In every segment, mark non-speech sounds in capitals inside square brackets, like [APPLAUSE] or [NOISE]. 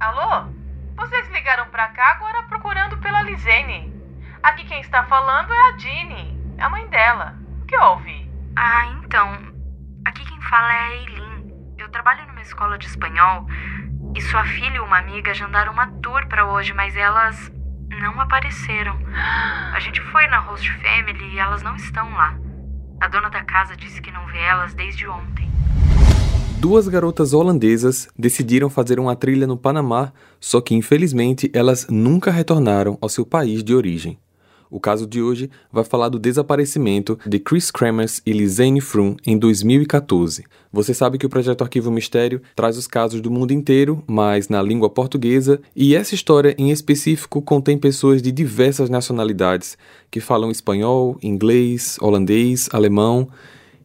Alô? Vocês ligaram pra cá agora procurando pela Lisene. Aqui quem está falando é a Jeannie, a mãe dela. O que houve? Ah, então. Aqui quem fala é a Eileen. Eu trabalho numa escola de espanhol e sua filha e uma amiga agendaram uma tour para hoje, mas elas não apareceram. A gente foi na host family e elas não estão lá. A dona da casa disse que não vê elas desde ontem. Duas garotas holandesas decidiram fazer uma trilha no Panamá, só que infelizmente elas nunca retornaram ao seu país de origem. O caso de hoje vai falar do desaparecimento de Chris Kremers e Lisanne Froome em 2014. Você sabe que o projeto Arquivo Mistério traz os casos do mundo inteiro, mas na língua portuguesa, e essa história em específico contém pessoas de diversas nacionalidades que falam espanhol, inglês, holandês, alemão.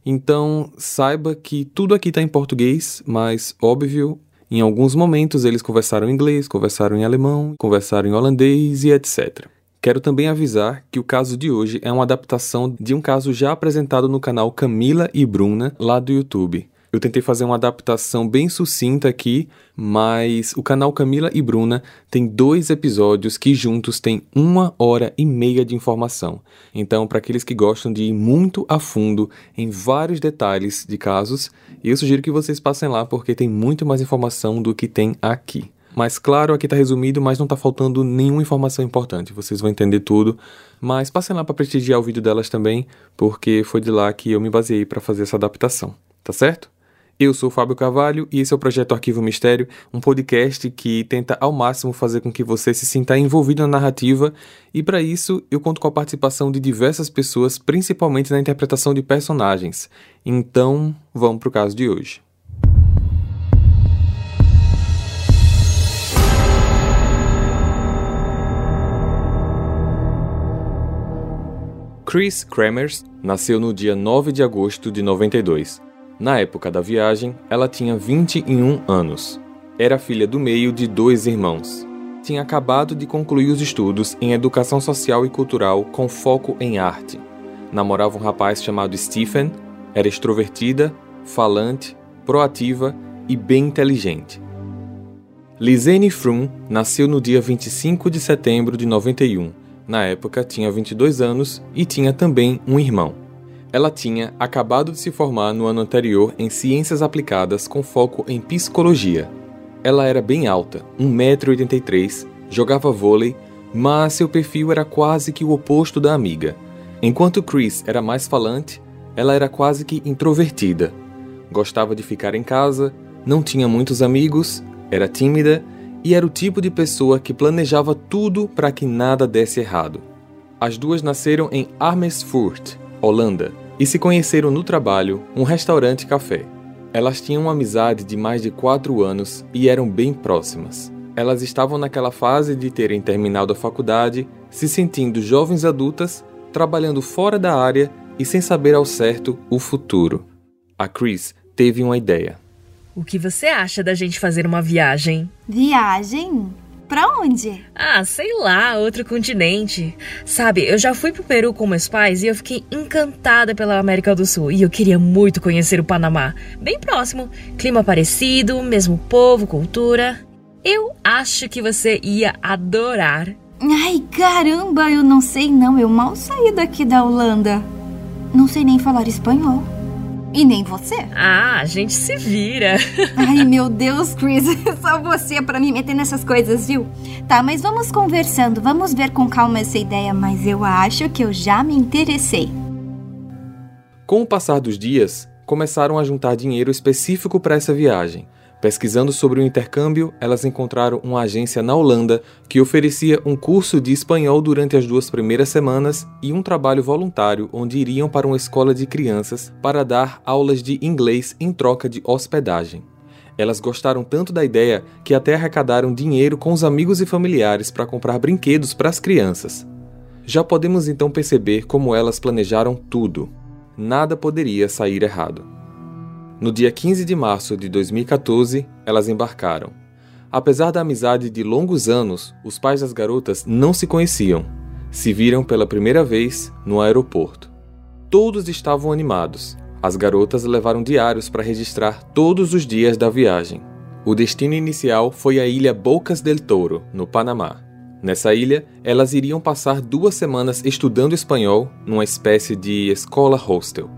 Então, saiba que tudo aqui está em português, mas óbvio, em alguns momentos eles conversaram em inglês, conversaram em alemão, conversaram em holandês e etc. Quero também avisar que o caso de hoje é uma adaptação de um caso já apresentado no canal Camila e Bruna, lá do YouTube. Eu tentei fazer uma adaptação bem sucinta aqui, mas o canal Camila e Bruna tem dois episódios que juntos têm uma hora e meia de informação. Então, para aqueles que gostam de ir muito a fundo em vários detalhes de casos, eu sugiro que vocês passem lá porque tem muito mais informação do que tem aqui. Mas claro, aqui está resumido, mas não está faltando nenhuma informação importante. Vocês vão entender tudo. Mas passem lá para prestigiar o vídeo delas também, porque foi de lá que eu me baseei para fazer essa adaptação. Tá certo? Eu sou Fábio Carvalho e esse é o Projeto Arquivo Mistério, um podcast que tenta ao máximo fazer com que você se sinta envolvido na narrativa e para isso eu conto com a participação de diversas pessoas, principalmente na interpretação de personagens. Então, vamos para o caso de hoje. Chris Kremers nasceu no dia 9 de agosto de 92. Na época da viagem, ela tinha 21 anos. Era filha do meio de dois irmãos. Tinha acabado de concluir os estudos em educação social e cultural com foco em arte. Namorava um rapaz chamado Stephen, era extrovertida, falante, proativa e bem inteligente. Lisanne Froome nasceu no dia 25 de setembro de 91 na época, tinha 22 anos e tinha também um irmão. Ela tinha acabado de se formar no ano anterior em Ciências Aplicadas com foco em Psicologia. Ela era bem alta, 1,83m, jogava vôlei, mas seu perfil era quase que o oposto da amiga. Enquanto Chris era mais falante, ela era quase que introvertida. Gostava de ficar em casa, não tinha muitos amigos, era tímida e era o tipo de pessoa que planejava tudo para que nada desse errado. As duas nasceram em Amersfoort, Holanda, e se conheceram no trabalho, um restaurante café. Elas tinham uma amizade de mais de quatro anos e eram bem próximas. Elas estavam naquela fase de terem terminado a faculdade, se sentindo jovens adultas, trabalhando fora da área e sem saber ao certo o futuro. A Chris teve uma ideia. O que você acha da gente fazer uma viagem? Viagem? Pra onde? Ah, sei lá, outro continente. Sabe, eu já fui pro Peru com meus pais e eu fiquei encantada pela América do Sul. E eu queria muito conhecer o Panamá. Bem próximo, clima parecido, mesmo povo, cultura. Eu acho que você ia adorar. Ai, caramba, eu não sei não. Eu mal saí daqui da Holanda. Não sei nem falar espanhol. E nem você. Ah, a gente se vira. [LAUGHS] Ai, meu Deus, Chris. [LAUGHS] Só você para me meter nessas coisas, viu? Tá, mas vamos conversando. Vamos ver com calma essa ideia, mas eu acho que eu já me interessei. Com o passar dos dias, começaram a juntar dinheiro específico para essa viagem. Pesquisando sobre o intercâmbio, elas encontraram uma agência na Holanda que oferecia um curso de espanhol durante as duas primeiras semanas e um trabalho voluntário onde iriam para uma escola de crianças para dar aulas de inglês em troca de hospedagem. Elas gostaram tanto da ideia que até arrecadaram dinheiro com os amigos e familiares para comprar brinquedos para as crianças. Já podemos então perceber como elas planejaram tudo. Nada poderia sair errado. No dia 15 de março de 2014, elas embarcaram. Apesar da amizade de longos anos, os pais das garotas não se conheciam. Se viram pela primeira vez no aeroporto. Todos estavam animados. As garotas levaram diários para registrar todos os dias da viagem. O destino inicial foi a ilha Bocas del Toro, no Panamá. Nessa ilha, elas iriam passar duas semanas estudando espanhol numa espécie de escola hostel.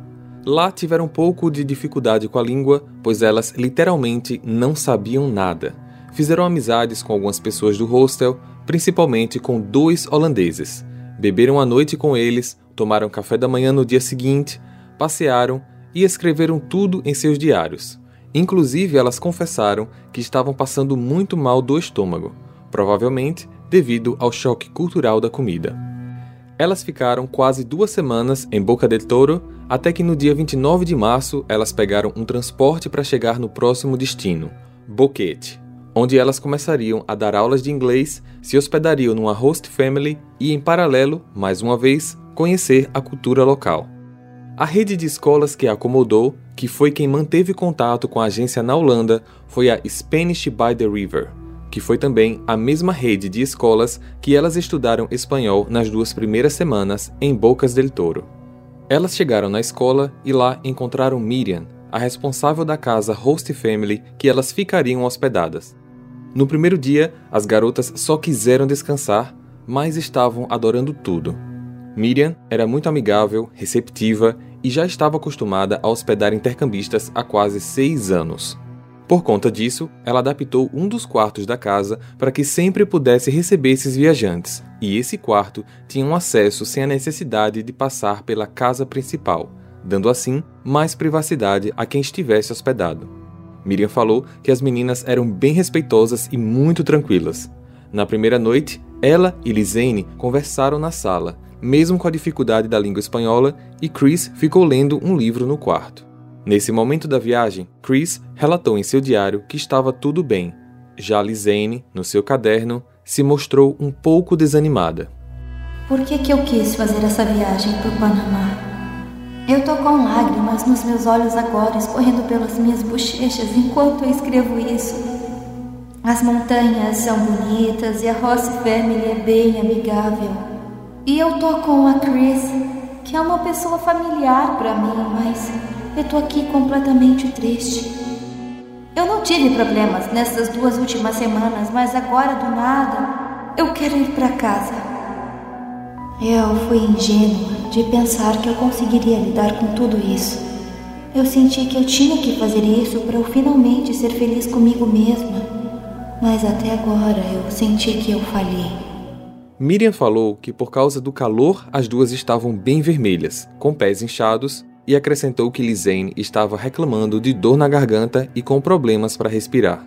Lá tiveram um pouco de dificuldade com a língua, pois elas literalmente não sabiam nada. Fizeram amizades com algumas pessoas do hostel, principalmente com dois holandeses. Beberam a noite com eles, tomaram café da manhã no dia seguinte, passearam e escreveram tudo em seus diários. Inclusive, elas confessaram que estavam passando muito mal do estômago, provavelmente devido ao choque cultural da comida. Elas ficaram quase duas semanas em Boca del Toro, até que no dia 29 de março elas pegaram um transporte para chegar no próximo destino, Boquete, onde elas começariam a dar aulas de inglês, se hospedariam numa host family e, em paralelo, mais uma vez, conhecer a cultura local. A rede de escolas que a acomodou, que foi quem manteve contato com a agência na Holanda, foi a Spanish by the River, que foi também a mesma rede de escolas que elas estudaram espanhol nas duas primeiras semanas em Bocas del Toro. Elas chegaram na escola e lá encontraram Miriam, a responsável da casa Host Family que elas ficariam hospedadas. No primeiro dia, as garotas só quiseram descansar, mas estavam adorando tudo. Miriam era muito amigável, receptiva e já estava acostumada a hospedar intercambistas há quase seis anos. Por conta disso, ela adaptou um dos quartos da casa para que sempre pudesse receber esses viajantes, e esse quarto tinha um acesso sem a necessidade de passar pela casa principal, dando assim mais privacidade a quem estivesse hospedado. Miriam falou que as meninas eram bem respeitosas e muito tranquilas. Na primeira noite, ela e Lisane conversaram na sala, mesmo com a dificuldade da língua espanhola, e Chris ficou lendo um livro no quarto. Nesse momento da viagem, Chris relatou em seu diário que estava tudo bem. Já Lisane, no seu caderno, se mostrou um pouco desanimada. Por que, que eu quis fazer essa viagem para o Panamá? Eu tô com lágrimas nos meus olhos agora, escorrendo pelas minhas bochechas enquanto eu escrevo isso. As montanhas são bonitas e a Ross Family é bem amigável. E eu tô com a Chris, que é uma pessoa familiar para mim, mas eu tô aqui completamente triste. Eu não tive problemas nessas duas últimas semanas, mas agora do nada eu quero ir para casa. Eu fui ingênua de pensar que eu conseguiria lidar com tudo isso. Eu senti que eu tinha que fazer isso para eu finalmente ser feliz comigo mesma. Mas até agora eu senti que eu falhei. Miriam falou que por causa do calor as duas estavam bem vermelhas, com pés inchados, e acrescentou que Lisane estava reclamando de dor na garganta e com problemas para respirar.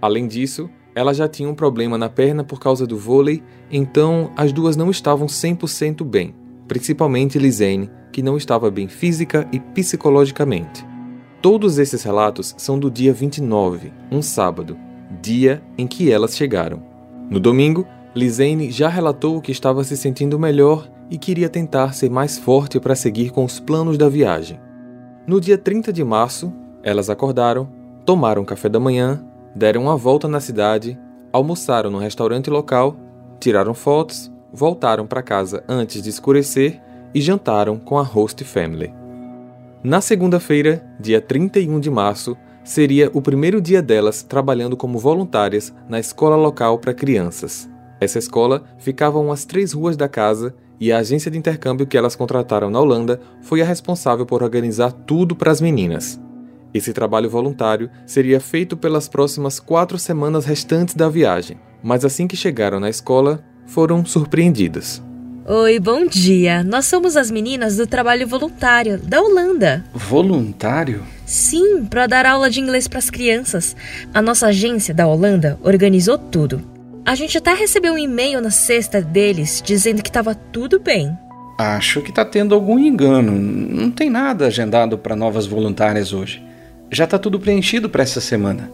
Além disso, ela já tinha um problema na perna por causa do vôlei, então as duas não estavam 100% bem principalmente Lisane, que não estava bem física e psicologicamente. Todos esses relatos são do dia 29, um sábado, dia em que elas chegaram. No domingo, Lisane já relatou que estava se sentindo melhor e queria tentar ser mais forte para seguir com os planos da viagem. No dia 30 de março, elas acordaram, tomaram café da manhã, deram uma volta na cidade, almoçaram no restaurante local, tiraram fotos voltaram para casa antes de escurecer e jantaram com a host family. Na segunda-feira, dia 31 de março, seria o primeiro dia delas trabalhando como voluntárias na escola local para crianças. Essa escola ficava a umas três ruas da casa e a agência de intercâmbio que elas contrataram na Holanda foi a responsável por organizar tudo para as meninas. Esse trabalho voluntário seria feito pelas próximas quatro semanas restantes da viagem, mas assim que chegaram na escola, foram surpreendidas. Oi, bom dia. Nós somos as meninas do trabalho voluntário da Holanda. Voluntário? Sim, para dar aula de inglês para as crianças. A nossa agência da Holanda organizou tudo. A gente até recebeu um e-mail na sexta deles dizendo que estava tudo bem. Acho que está tendo algum engano. Não tem nada agendado para novas voluntárias hoje. Já está tudo preenchido para essa semana.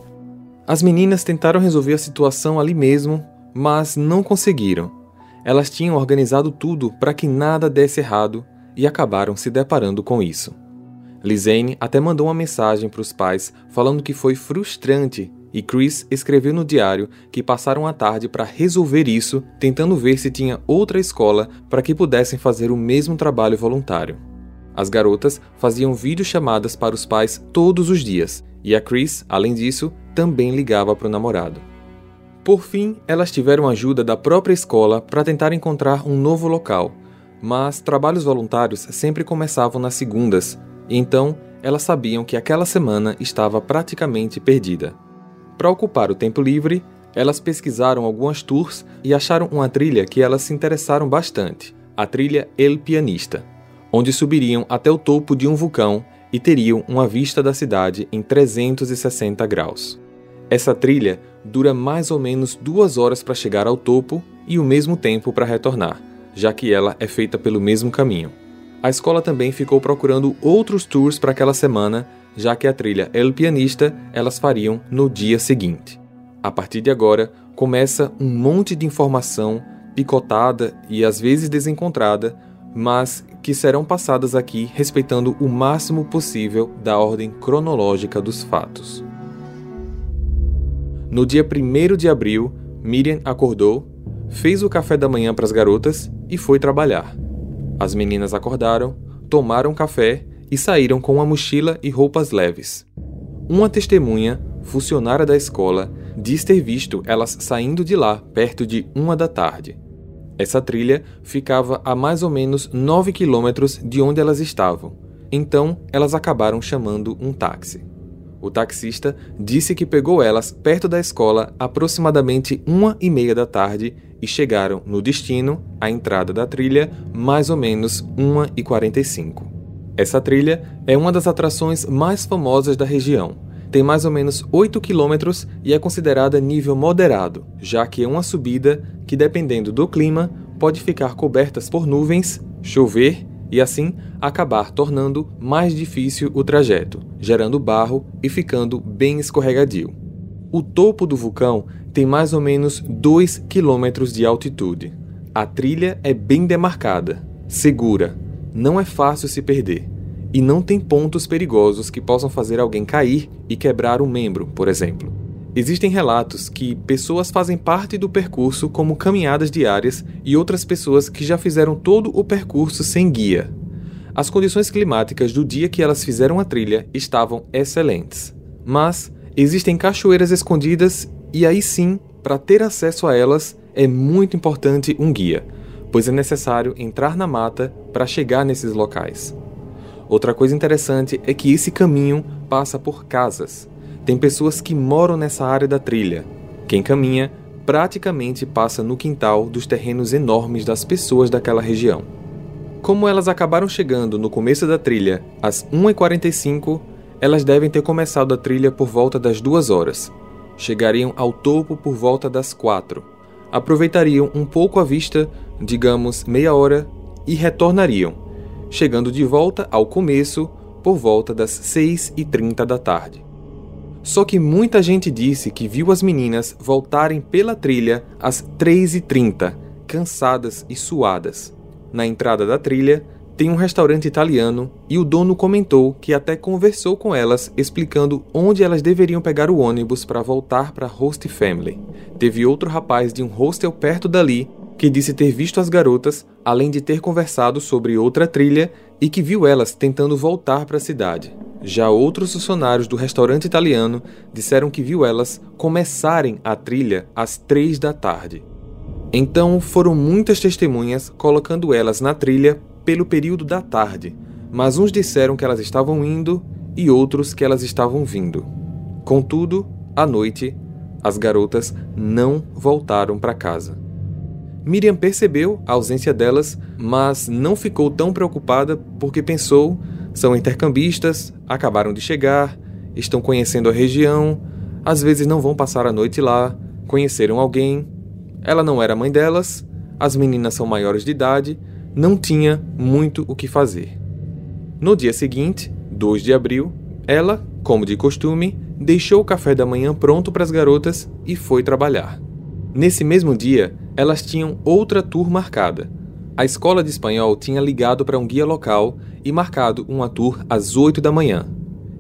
As meninas tentaram resolver a situação ali mesmo, mas não conseguiram. Elas tinham organizado tudo para que nada desse errado e acabaram se deparando com isso. Lisane até mandou uma mensagem para os pais falando que foi frustrante e Chris escreveu no diário que passaram a tarde para resolver isso, tentando ver se tinha outra escola para que pudessem fazer o mesmo trabalho voluntário. As garotas faziam videochamadas para os pais todos os dias E a Chris, além disso, também ligava para o namorado. Por fim, elas tiveram ajuda da própria escola para tentar encontrar um novo local, mas trabalhos voluntários sempre começavam nas segundas, então elas sabiam que aquela semana estava praticamente perdida. Para ocupar o tempo livre, elas pesquisaram algumas tours e acharam uma trilha que elas se interessaram bastante, a trilha El Pianista, onde subiriam até o topo de um vulcão e teriam uma vista da cidade em 360 graus. Essa trilha dura mais ou menos duas horas para chegar ao topo e o mesmo tempo para retornar, já que ela é feita pelo mesmo caminho. A escola também ficou procurando outros tours para aquela semana, já que a trilha El Pianista elas fariam no dia seguinte. A partir de agora, começa um monte de informação picotada e às vezes desencontrada, mas que serão passadas aqui respeitando o máximo possível da ordem cronológica dos fatos. No dia 1 de abril, Miriam acordou, fez o café da manhã para as garotas e foi trabalhar. As meninas acordaram, tomaram café e saíram com uma mochila e roupas leves. Uma testemunha, funcionária da escola, diz ter visto elas saindo de lá perto de uma da tarde. Essa trilha ficava a mais ou menos 9 quilômetros de onde elas estavam, então elas acabaram chamando um táxi. O taxista disse que pegou elas perto da escola aproximadamente uma e meia da tarde e chegaram no destino, a entrada da trilha, mais ou menos 1h45. Essa trilha é uma das atrações mais famosas da região. Tem mais ou menos 8 quilômetros e é considerada nível moderado, já que é uma subida que, dependendo do clima, pode ficar cobertas por nuvens, chover e assim acabar tornando mais difícil o trajeto, gerando barro e ficando bem escorregadio. O topo do vulcão tem mais ou menos 2 km de altitude. A trilha é bem demarcada, segura, não é fácil se perder e não tem pontos perigosos que possam fazer alguém cair e quebrar um membro, por exemplo. Existem relatos que pessoas fazem parte do percurso como caminhadas diárias e outras pessoas que já fizeram todo o percurso sem guia. As condições climáticas do dia que elas fizeram a trilha estavam excelentes, mas existem cachoeiras escondidas e aí sim, para ter acesso a elas, é muito importante um guia, pois é necessário entrar na mata para chegar nesses locais. Outra coisa interessante é que esse caminho passa por casas. Tem pessoas que moram nessa área da trilha. Quem caminha praticamente passa no quintal dos terrenos enormes das pessoas daquela região. Como elas acabaram chegando no começo da trilha às 1h45, elas devem ter começado a trilha por volta das 2 horas, chegariam ao topo por volta das quatro. Aproveitariam um pouco a vista, digamos meia hora, e retornariam, chegando de volta ao começo por volta das 6 e 30 da tarde. Só que muita gente disse que viu as meninas voltarem pela trilha às 3 e 30, cansadas e suadas. Na entrada da trilha, tem um restaurante italiano e o dono comentou que até conversou com elas explicando onde elas deveriam pegar o ônibus para voltar para Host Family. Teve outro rapaz de um hostel perto dali que disse ter visto as garotas, além de ter conversado sobre outra trilha e que viu elas tentando voltar para a cidade. Já outros funcionários do restaurante italiano disseram que viu elas começarem a trilha às três da tarde. Então foram muitas testemunhas colocando elas na trilha pelo período da tarde, mas uns disseram que elas estavam indo e outros que elas estavam vindo. Contudo, à noite, as garotas não voltaram para casa. Miriam percebeu a ausência delas, mas não ficou tão preocupada porque pensou: são intercambistas, acabaram de chegar, estão conhecendo a região, às vezes não vão passar a noite lá, conheceram alguém. Ela não era mãe delas, as meninas são maiores de idade não tinha muito o que fazer. No dia seguinte, 2 de abril, ela, como de costume, deixou o café da manhã pronto para as garotas e foi trabalhar. Nesse mesmo dia, elas tinham outra tour marcada. A escola de espanhol tinha ligado para um guia local e marcado uma tour às 8 da manhã.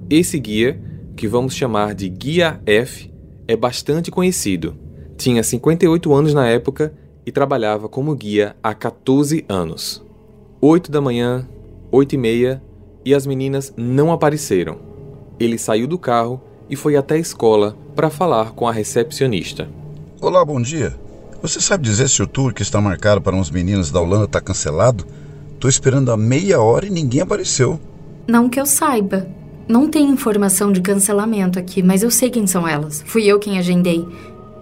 Esse guia, que vamos chamar de Guia F, é bastante conhecido. Tinha 58 anos na época e trabalhava como guia há 14 anos. 8 da manhã, 8 e meia, e as meninas não apareceram. Ele saiu do carro e foi até a escola para falar com a recepcionista. Olá, bom dia. Você sabe dizer se o tour que está marcado para uns meninos da Holanda está cancelado? Tô esperando há meia hora e ninguém apareceu. Não que eu saiba. Não tem informação de cancelamento aqui, mas eu sei quem são elas. Fui eu quem agendei.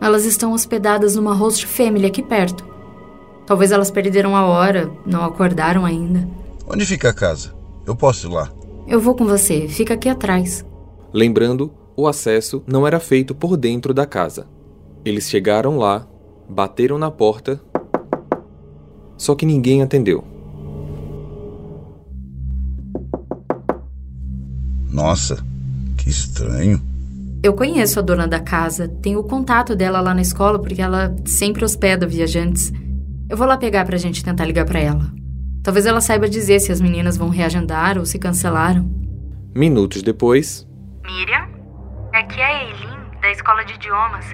Elas estão hospedadas numa host family aqui perto. Talvez elas perderam a hora, não acordaram ainda. Onde fica a casa? Eu posso ir lá. Eu vou com você, fica aqui atrás. Lembrando, o acesso não era feito por dentro da casa. Eles chegaram lá, bateram na porta, só que ninguém atendeu. Nossa, que estranho. Eu conheço a dona da casa, tenho o contato dela lá na escola porque ela sempre hospeda viajantes. Eu vou lá pegar pra gente tentar ligar para ela. Talvez ela saiba dizer se as meninas vão reagendar ou se cancelaram. Minutos depois. Miriam? Aqui é a Eileen, da escola de idiomas.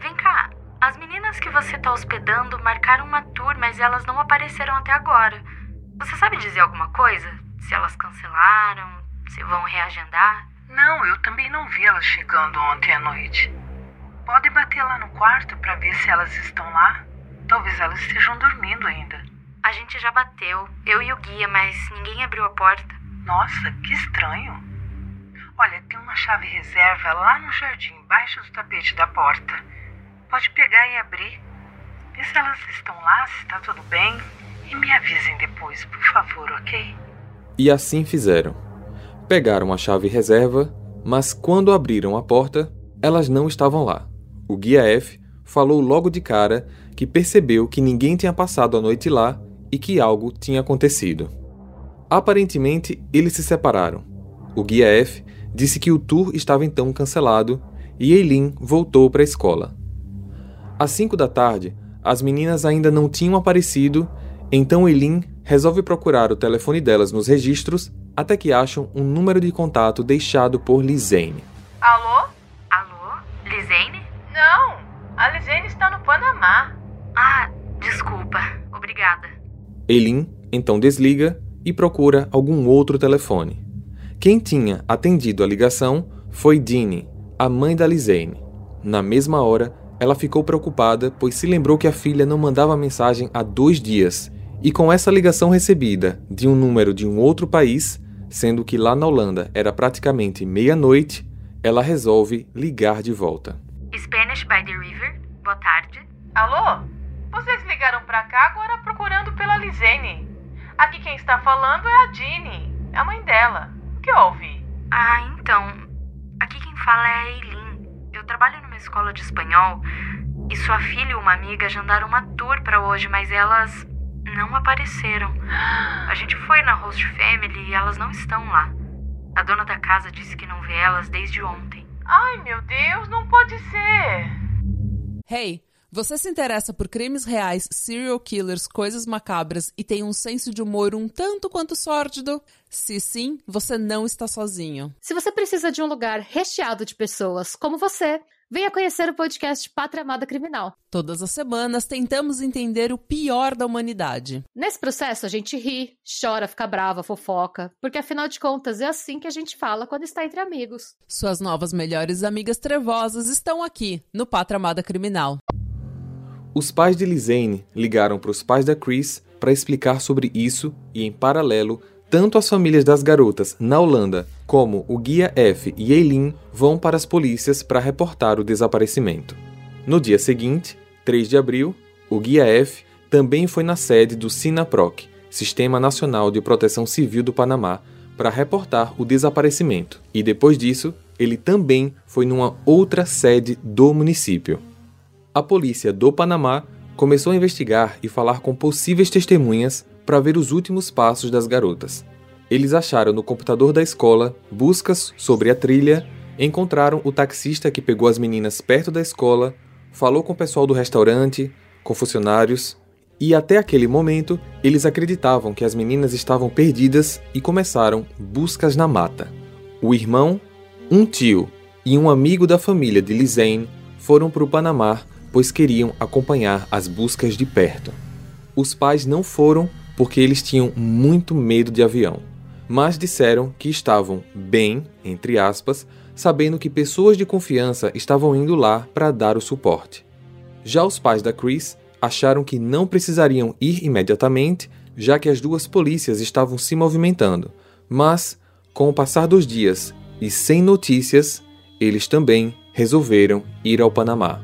Vem cá, as meninas que você tá hospedando marcaram uma tour, mas elas não apareceram até agora. Você sabe dizer alguma coisa? Se elas cancelaram, se vão reagendar? Não, eu também não vi elas chegando ontem à noite. Pode bater lá no quarto para ver se elas estão lá. Talvez elas estejam dormindo ainda. A gente já bateu, eu e o guia, mas ninguém abriu a porta. Nossa, que estranho. Olha, tem uma chave reserva lá no jardim, embaixo do tapete da porta. Pode pegar e abrir. Vê se elas estão lá, se está tudo bem. E me avisem depois, por favor, ok? E assim fizeram. Pegaram a chave reserva, mas quando abriram a porta, elas não estavam lá. O guia F falou logo de cara que percebeu que ninguém tinha passado a noite lá e que algo tinha acontecido. Aparentemente, eles se separaram. O guia F disse que o tour estava então cancelado e Eileen voltou para a escola. Às 5 da tarde, as meninas ainda não tinham aparecido, então Eileen resolve procurar o telefone delas nos registros até que acham um número de contato deixado por Lizane. Alô? Alô? Lizane? Não, a Lizane está no Panamá. Ah, desculpa. Obrigada. Eileen então desliga e procura algum outro telefone. Quem tinha atendido a ligação foi Dini, a mãe da Lizane. Na mesma hora, ela ficou preocupada, pois se lembrou que a filha não mandava mensagem há dois dias, e com essa ligação recebida de um número de um outro país, sendo que lá na Holanda era praticamente meia-noite, ela resolve ligar de volta. Spanish by the River, boa tarde. Alô? Vocês ligaram pra cá agora procurando pela Lizane. Aqui quem está falando é a Dini, a mãe dela. O que houve? Ah, então. Aqui quem fala é a Eileen. Eu trabalho numa escola de espanhol e sua filha e uma amiga agendaram uma tour para hoje, mas elas não apareceram. A gente foi na host family e elas não estão lá. A dona da casa disse que não vê elas desde ontem. Ai, meu Deus, não pode ser. Hey, você se interessa por crimes reais, serial killers, coisas macabras e tem um senso de humor um tanto quanto sórdido? Se sim, você não está sozinho. Se você precisa de um lugar recheado de pessoas como você, venha conhecer o podcast Pátria Amada Criminal. Todas as semanas tentamos entender o pior da humanidade. Nesse processo, a gente ri, chora, fica brava, fofoca, porque afinal de contas é assim que a gente fala quando está entre amigos. Suas novas melhores amigas trevosas estão aqui, no Pátria Amada Criminal. Os pais de Lizane ligaram para os pais da Chris para explicar sobre isso e, em paralelo, tanto as famílias das garotas na Holanda como o guia F e Eileen vão para as polícias para reportar o desaparecimento. No dia seguinte, 3 de abril, o guia F também foi na sede do SINAPROC, Sistema Nacional de Proteção Civil do Panamá, para reportar o desaparecimento, e depois disso, ele também foi numa outra sede do município. A polícia do Panamá começou a investigar e falar com possíveis testemunhas para ver os últimos passos das garotas. Eles acharam no computador da escola buscas sobre a trilha, encontraram o taxista que pegou as meninas perto da escola, falou com o pessoal do restaurante, com funcionários, e até aquele momento eles acreditavam que as meninas estavam perdidas e começaram buscas na mata. O irmão, um tio e um amigo da família de Lizane foram para o Panamá pois queriam acompanhar as buscas de perto. Os pais não foram porque eles tinham muito medo de avião, mas disseram que estavam bem, entre aspas, sabendo que pessoas de confiança estavam indo lá para dar o suporte. Já os pais da Chris acharam que não precisariam ir imediatamente, já que as duas polícias estavam se movimentando, mas, com o passar dos dias e sem notícias, eles também resolveram ir ao Panamá.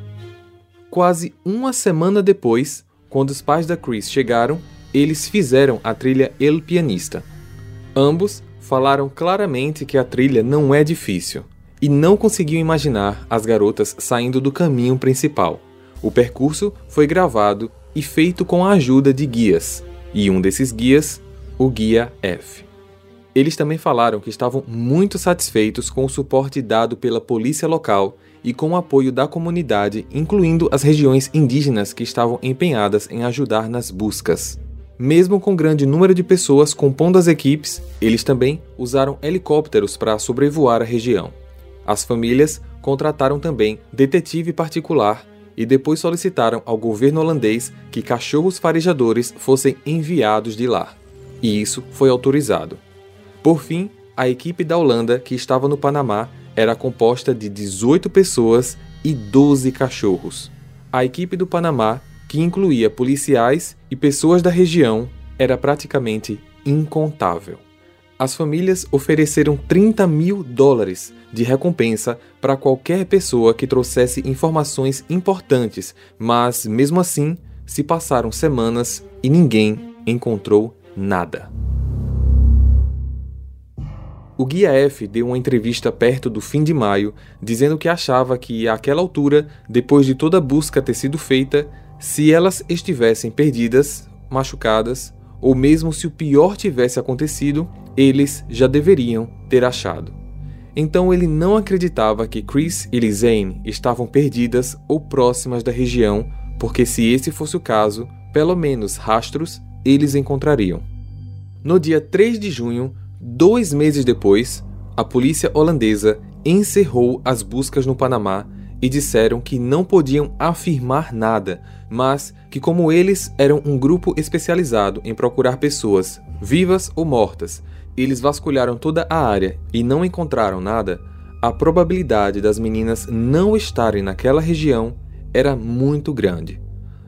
Quase uma semana depois, quando os pais da Chris chegaram, eles fizeram a trilha El Pianista. Ambos falaram claramente que a trilha não é difícil e não conseguiam imaginar as garotas saindo do caminho principal. O percurso foi gravado e feito com a ajuda de guias, e um desses guias, o Guia F. Eles também falaram que estavam muito satisfeitos com o suporte dado pela polícia local e com o apoio da comunidade, incluindo as regiões indígenas que estavam empenhadas em ajudar nas buscas. Mesmo com grande número de pessoas compondo as equipes, eles também usaram helicópteros para sobrevoar a região. As famílias contrataram também detetive particular e depois solicitaram ao governo holandês que cachorros farejadores fossem enviados de lá. E isso foi autorizado. Por fim, a equipe da Holanda que estava no Panamá era composta de 18 pessoas e 12 cachorros. A equipe do Panamá que incluía policiais e pessoas da região, era praticamente incontável. As famílias ofereceram 30 mil dólares de recompensa para qualquer pessoa que trouxesse informações importantes, mas mesmo assim se passaram semanas e ninguém encontrou nada. O Guia F deu uma entrevista perto do fim de maio, dizendo que achava que, àquela altura, depois de toda a busca ter sido feita, se elas estivessem perdidas, machucadas, ou mesmo se o pior tivesse acontecido, eles já deveriam ter achado. Então ele não acreditava que Chris e Lizane estavam perdidas ou próximas da região, porque se esse fosse o caso, pelo menos rastros eles encontrariam. No dia 3 de junho, dois meses depois, a polícia holandesa encerrou as buscas no Panamá e disseram que não podiam afirmar nada, mas que, como eles eram um grupo especializado em procurar pessoas, vivas ou mortas, eles vasculharam toda a área e não encontraram nada, a probabilidade das meninas não estarem naquela região era muito grande.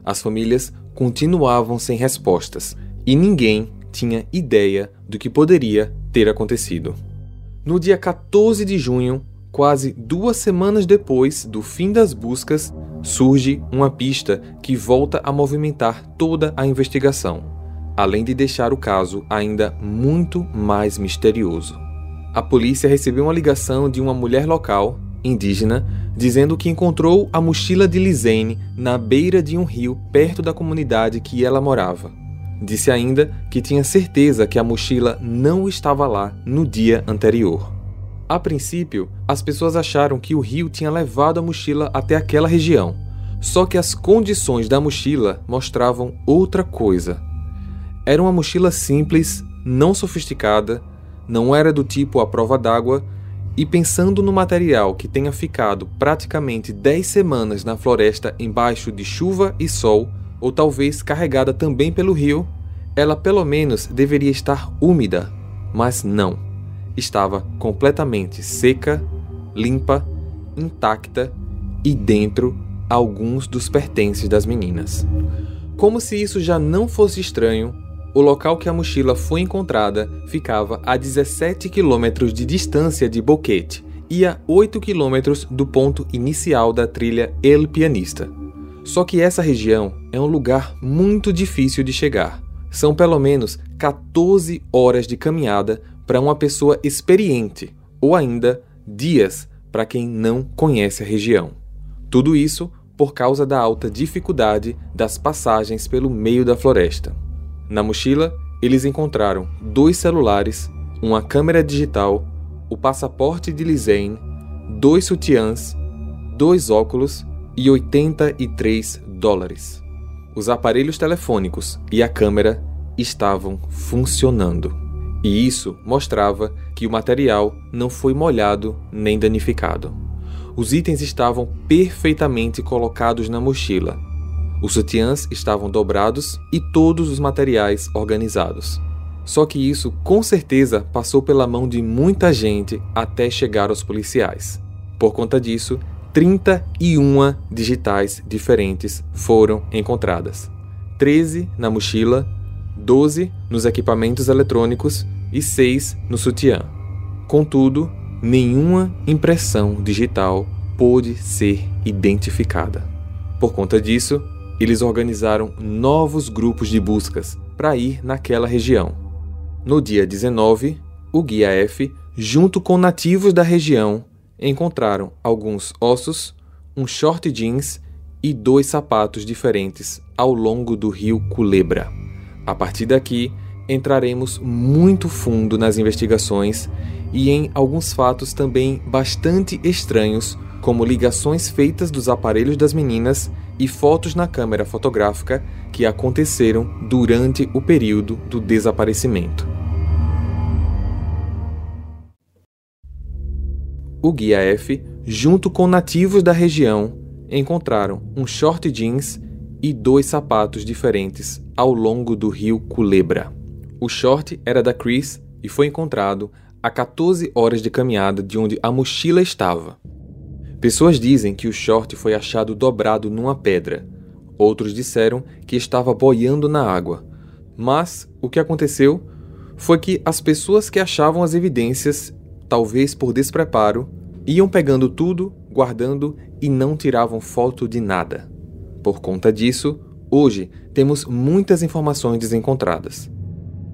As famílias continuavam sem respostas e ninguém tinha ideia do que poderia ter acontecido. No dia 14 de junho, Quase duas semanas depois do fim das buscas, surge uma pista que volta a movimentar toda a investigação, além de deixar o caso ainda muito mais misterioso. A polícia recebeu uma ligação de uma mulher local, indígena, dizendo que encontrou a mochila de Lisene na beira de um rio perto da comunidade que ela morava. Disse ainda que tinha certeza que a mochila não estava lá no dia anterior. A princípio, as pessoas acharam que o rio tinha levado a mochila até aquela região, só que as condições da mochila mostravam outra coisa. Era uma mochila simples, não sofisticada, não era do tipo à prova d'água, e pensando no material que tenha ficado praticamente 10 semanas na floresta embaixo de chuva e sol, ou talvez carregada também pelo rio, ela pelo menos deveria estar úmida, mas não estava completamente seca, limpa, intacta e dentro alguns dos pertences das meninas. Como se isso já não fosse estranho, o local que a mochila foi encontrada ficava a 17 quilômetros de distância de Boquete e a 8 quilômetros do ponto inicial da trilha El Pianista. Só que essa região é um lugar muito difícil de chegar. São pelo menos 14 horas de caminhada para uma pessoa experiente, ou ainda dias para quem não conhece a região. Tudo isso por causa da alta dificuldade das passagens pelo meio da floresta. Na mochila, eles encontraram dois celulares, uma câmera digital, o passaporte de Lisane, dois sutiãs, dois óculos e 83 dólares. Os aparelhos telefônicos e a câmera estavam funcionando e isso mostrava que o material não foi molhado nem danificado. Os itens estavam perfeitamente colocados na mochila. Os sutiãs estavam dobrados e todos os materiais organizados. Só que isso com certeza passou pela mão de muita gente até chegar aos policiais. Por conta disso, 31 digitais diferentes foram encontradas. 13 na mochila, 12 nos equipamentos eletrônicos e 6 no sutiã. Contudo, nenhuma impressão digital pôde ser identificada. Por conta disso, eles organizaram novos grupos de buscas para ir naquela região. No dia 19, o Guia F, junto com nativos da região, encontraram alguns ossos, um short jeans e dois sapatos diferentes ao longo do rio Culebra. A partir daqui, entraremos muito fundo nas investigações e em alguns fatos também bastante estranhos, como ligações feitas dos aparelhos das meninas e fotos na câmera fotográfica que aconteceram durante o período do desaparecimento. O Guia F, junto com nativos da região, encontraram um short jeans e dois sapatos diferentes ao longo do rio Culebra. O short era da Chris e foi encontrado a 14 horas de caminhada de onde a mochila estava. Pessoas dizem que o short foi achado dobrado numa pedra. Outros disseram que estava boiando na água. Mas o que aconteceu foi que as pessoas que achavam as evidências, talvez por despreparo, iam pegando tudo, guardando e não tiravam foto de nada. Por conta disso, hoje temos muitas informações desencontradas.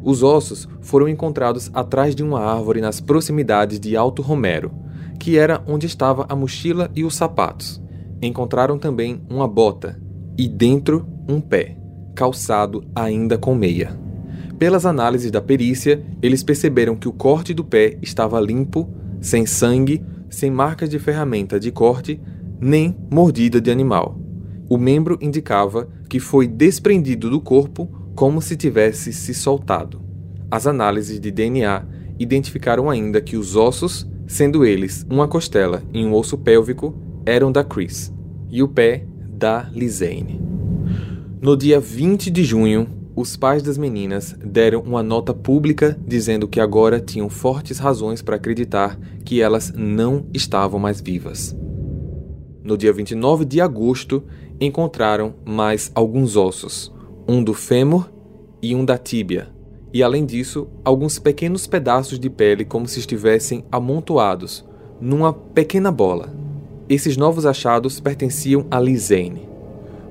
Os ossos foram encontrados atrás de uma árvore nas proximidades de Alto Romero, que era onde estava a mochila e os sapatos. Encontraram também uma bota e dentro um pé, calçado ainda com meia. Pelas análises da perícia, eles perceberam que o corte do pé estava limpo, sem sangue, sem marcas de ferramenta de corte, nem mordida de animal. O membro indicava que foi desprendido do corpo como se tivesse se soltado. As análises de DNA identificaram ainda que os ossos, sendo eles uma costela e um osso pélvico, eram da Chris e o pé da Lizane. No dia 20 de junho, os pais das meninas deram uma nota pública dizendo que agora tinham fortes razões para acreditar que elas não estavam mais vivas. No dia 29 de agosto, encontraram mais alguns ossos, um do fêmur e um da tíbia, e além disso, alguns pequenos pedaços de pele como se estivessem amontoados numa pequena bola. Esses novos achados pertenciam a Lizane.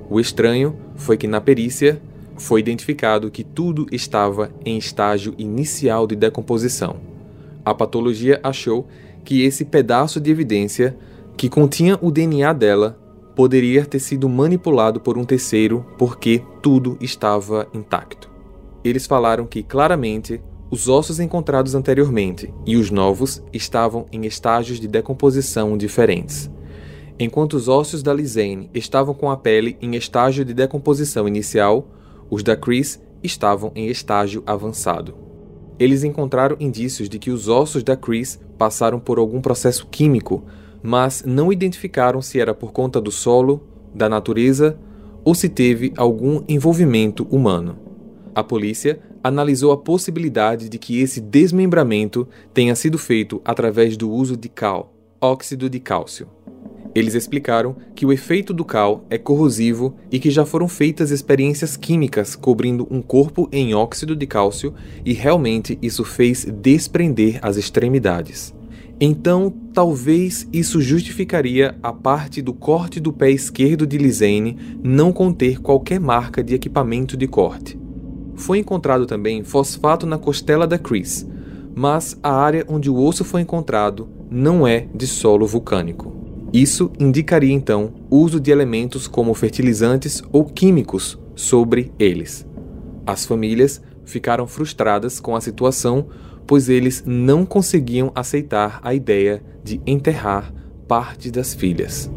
O estranho foi que na perícia foi identificado que tudo estava em estágio inicial de decomposição. A patologia achou que esse pedaço de evidência que continha o DNA dela poderia ter sido manipulado por um terceiro porque tudo estava intacto. Eles falaram que claramente os ossos encontrados anteriormente e os novos estavam em estágios de decomposição diferentes. Enquanto os ossos da Lizane estavam com a pele em estágio de decomposição inicial, os da Chris estavam em estágio avançado. Eles encontraram indícios de que os ossos da Chris passaram por algum processo químico mas não identificaram se era por conta do solo, da natureza ou se teve algum envolvimento humano. A polícia analisou a possibilidade de que esse desmembramento tenha sido feito através do uso de cal, óxido de cálcio. Eles explicaram que o efeito do cal é corrosivo e que já foram feitas experiências químicas cobrindo um corpo em óxido de cálcio e realmente isso fez desprender as extremidades. Então, talvez isso justificaria a parte do corte do pé esquerdo de Lisane não conter qualquer marca de equipamento de corte. Foi encontrado também fosfato na costela da Chris, mas a área onde o osso foi encontrado não é de solo vulcânico. Isso indicaria então uso de elementos como fertilizantes ou químicos sobre eles. As famílias ficaram frustradas com a situação pois eles não conseguiam aceitar a ideia de enterrar parte das filhas.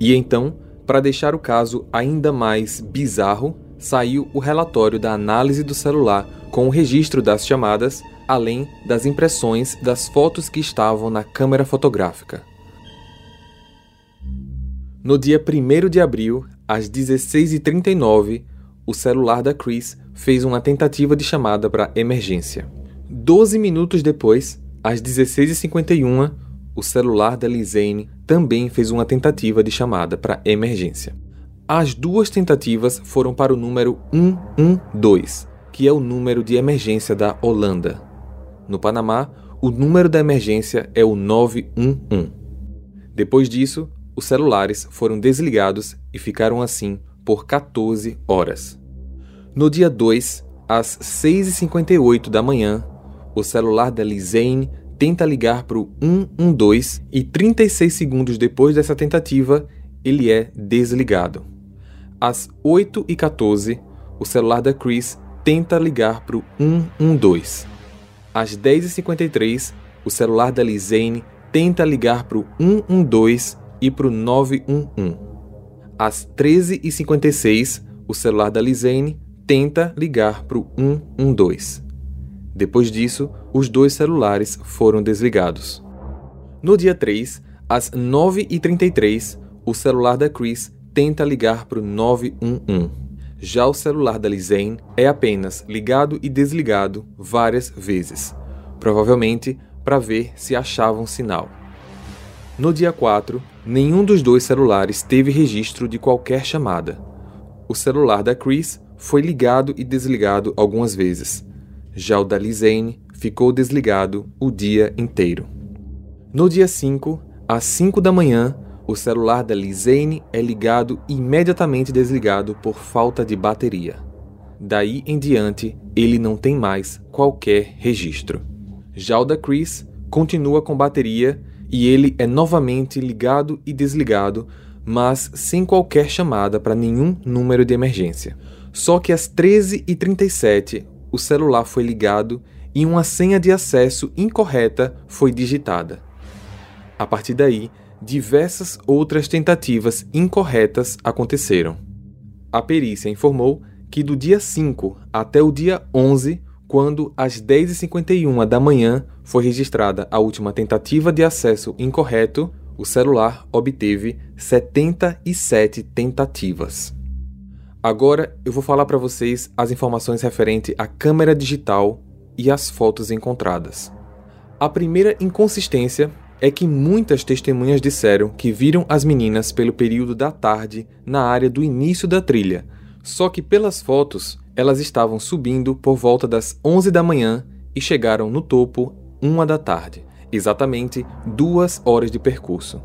E então, para deixar o caso ainda mais bizarro, saiu o relatório da análise do celular com o registro das chamadas, além das impressões das fotos que estavam na câmera fotográfica. No dia 1 de abril, às 16h39, o celular da Chris fez uma tentativa de chamada para emergência. Doze minutos depois, às 16h51, o celular da Lisane também fez uma tentativa de chamada para emergência. As duas tentativas foram para o número 112, que é o número de emergência da Holanda. No Panamá, o número da emergência é o 911. Depois disso, os celulares foram desligados e ficaram assim por 14 horas. No dia 2, às 6h58 da manhã, o celular da Lisane tenta ligar para o 112 e 36 segundos depois dessa tentativa, ele é desligado. Às 8h14, o celular da Chris tenta ligar para o 112. Às 10h53, o celular da Lisane tenta ligar para o 112 e para o 911. Às 13h56, o celular da Lisane tenta ligar para o 112. Depois disso, os dois celulares foram desligados. No dia 3, às 9h33, o celular da Chris tenta ligar para o 911. Já o celular da Lizane é apenas ligado e desligado várias vezes, provavelmente para ver se achavam sinal. No dia 4, nenhum dos dois celulares teve registro de qualquer chamada. O celular da Chris foi ligado e desligado algumas vezes. Já o da Lizane ficou desligado o dia inteiro. No dia 5, às 5 da manhã, o celular da Lizane é ligado e imediatamente desligado por falta de bateria. Daí em diante, ele não tem mais qualquer registro. Já o da Chris continua com bateria e ele é novamente ligado e desligado, mas sem qualquer chamada para nenhum número de emergência. Só que às 13h37 o celular foi ligado e uma senha de acesso incorreta foi digitada. A partir daí, diversas outras tentativas incorretas aconteceram. A perícia informou que do dia 5 até o dia 11, quando às 10h51 da manhã foi registrada a última tentativa de acesso incorreto, o celular obteve 77 tentativas. Agora eu vou falar para vocês as informações referentes à câmera digital e às fotos encontradas. A primeira inconsistência é que muitas testemunhas disseram que viram as meninas pelo período da tarde na área do início da trilha, só que pelas fotos elas estavam subindo por volta das 11 da manhã e chegaram no topo uma da tarde, exatamente duas horas de percurso.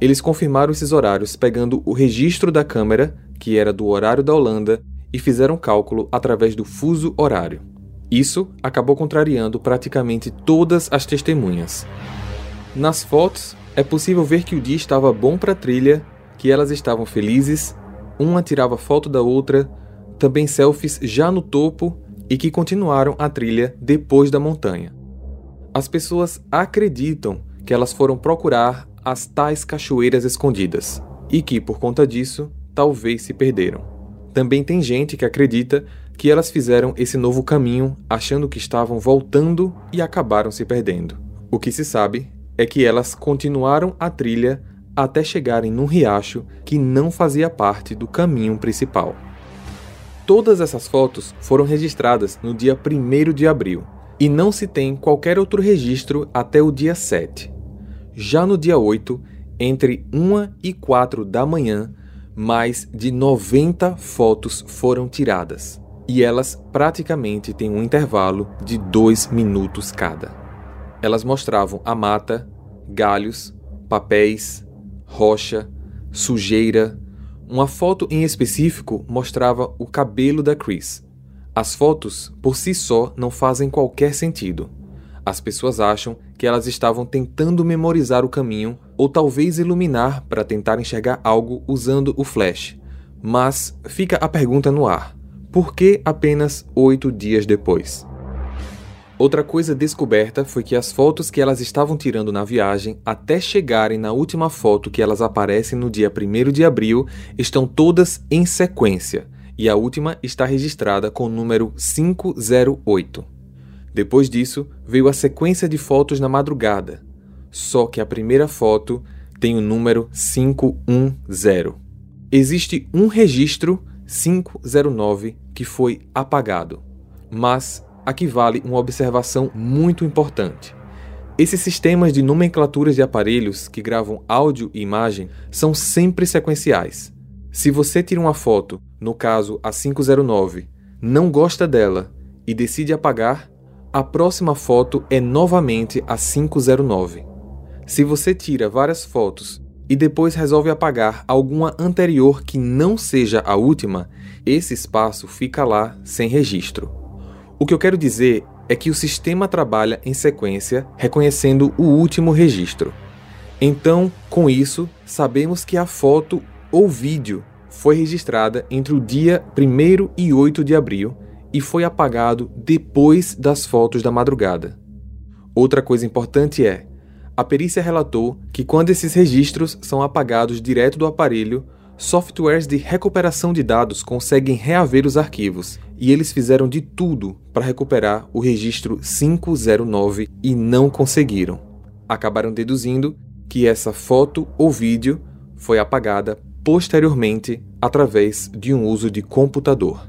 Eles confirmaram esses horários pegando o registro da câmera, que era do horário da Holanda, e fizeram cálculo através do fuso horário. Isso acabou contrariando praticamente todas as testemunhas. Nas fotos, é possível ver que o dia estava bom para a trilha, que elas estavam felizes, uma tirava foto da outra, também selfies já no topo e que continuaram a trilha depois da montanha. As pessoas acreditam que elas foram procurar as tais cachoeiras escondidas e que, por conta disso, talvez se perderam. Também tem gente que acredita que elas fizeram esse novo caminho achando que estavam voltando e acabaram se perdendo. O que se sabe é que elas continuaram a trilha até chegarem num riacho que não fazia parte do caminho principal. Todas essas fotos foram registradas no dia 1 de abril e não se tem qualquer outro registro até o dia 7. Já no dia 8, entre 1 e 4 da manhã, mais de 90 fotos foram tiradas e elas praticamente têm um intervalo de 2 minutos cada. Elas mostravam a mata, galhos, papéis, rocha, sujeira. Uma foto em específico mostrava o cabelo da Chris. As fotos, por si só, não fazem qualquer sentido. As pessoas acham que elas estavam tentando memorizar o caminho ou talvez iluminar para tentar enxergar algo usando o flash. Mas fica a pergunta no ar: por que apenas oito dias depois? Outra coisa descoberta foi que as fotos que elas estavam tirando na viagem, até chegarem na última foto que elas aparecem no dia 1 de abril, estão todas em sequência, e a última está registrada com o número 508. Depois disso, veio a sequência de fotos na madrugada, só que a primeira foto tem o número 510. Existe um registro 509 que foi apagado. Mas aqui vale uma observação muito importante. Esses sistemas de nomenclaturas de aparelhos que gravam áudio e imagem são sempre sequenciais. Se você tira uma foto, no caso a 509, não gosta dela e decide apagar, a próxima foto é novamente a 509. Se você tira várias fotos e depois resolve apagar alguma anterior que não seja a última, esse espaço fica lá sem registro. O que eu quero dizer é que o sistema trabalha em sequência, reconhecendo o último registro. Então, com isso, sabemos que a foto ou vídeo foi registrada entre o dia 1 e 8 de abril e foi apagado depois das fotos da madrugada. Outra coisa importante é: a perícia relatou que quando esses registros são apagados direto do aparelho, softwares de recuperação de dados conseguem reaver os arquivos, e eles fizeram de tudo para recuperar o registro 509 e não conseguiram. Acabaram deduzindo que essa foto ou vídeo foi apagada posteriormente através de um uso de computador.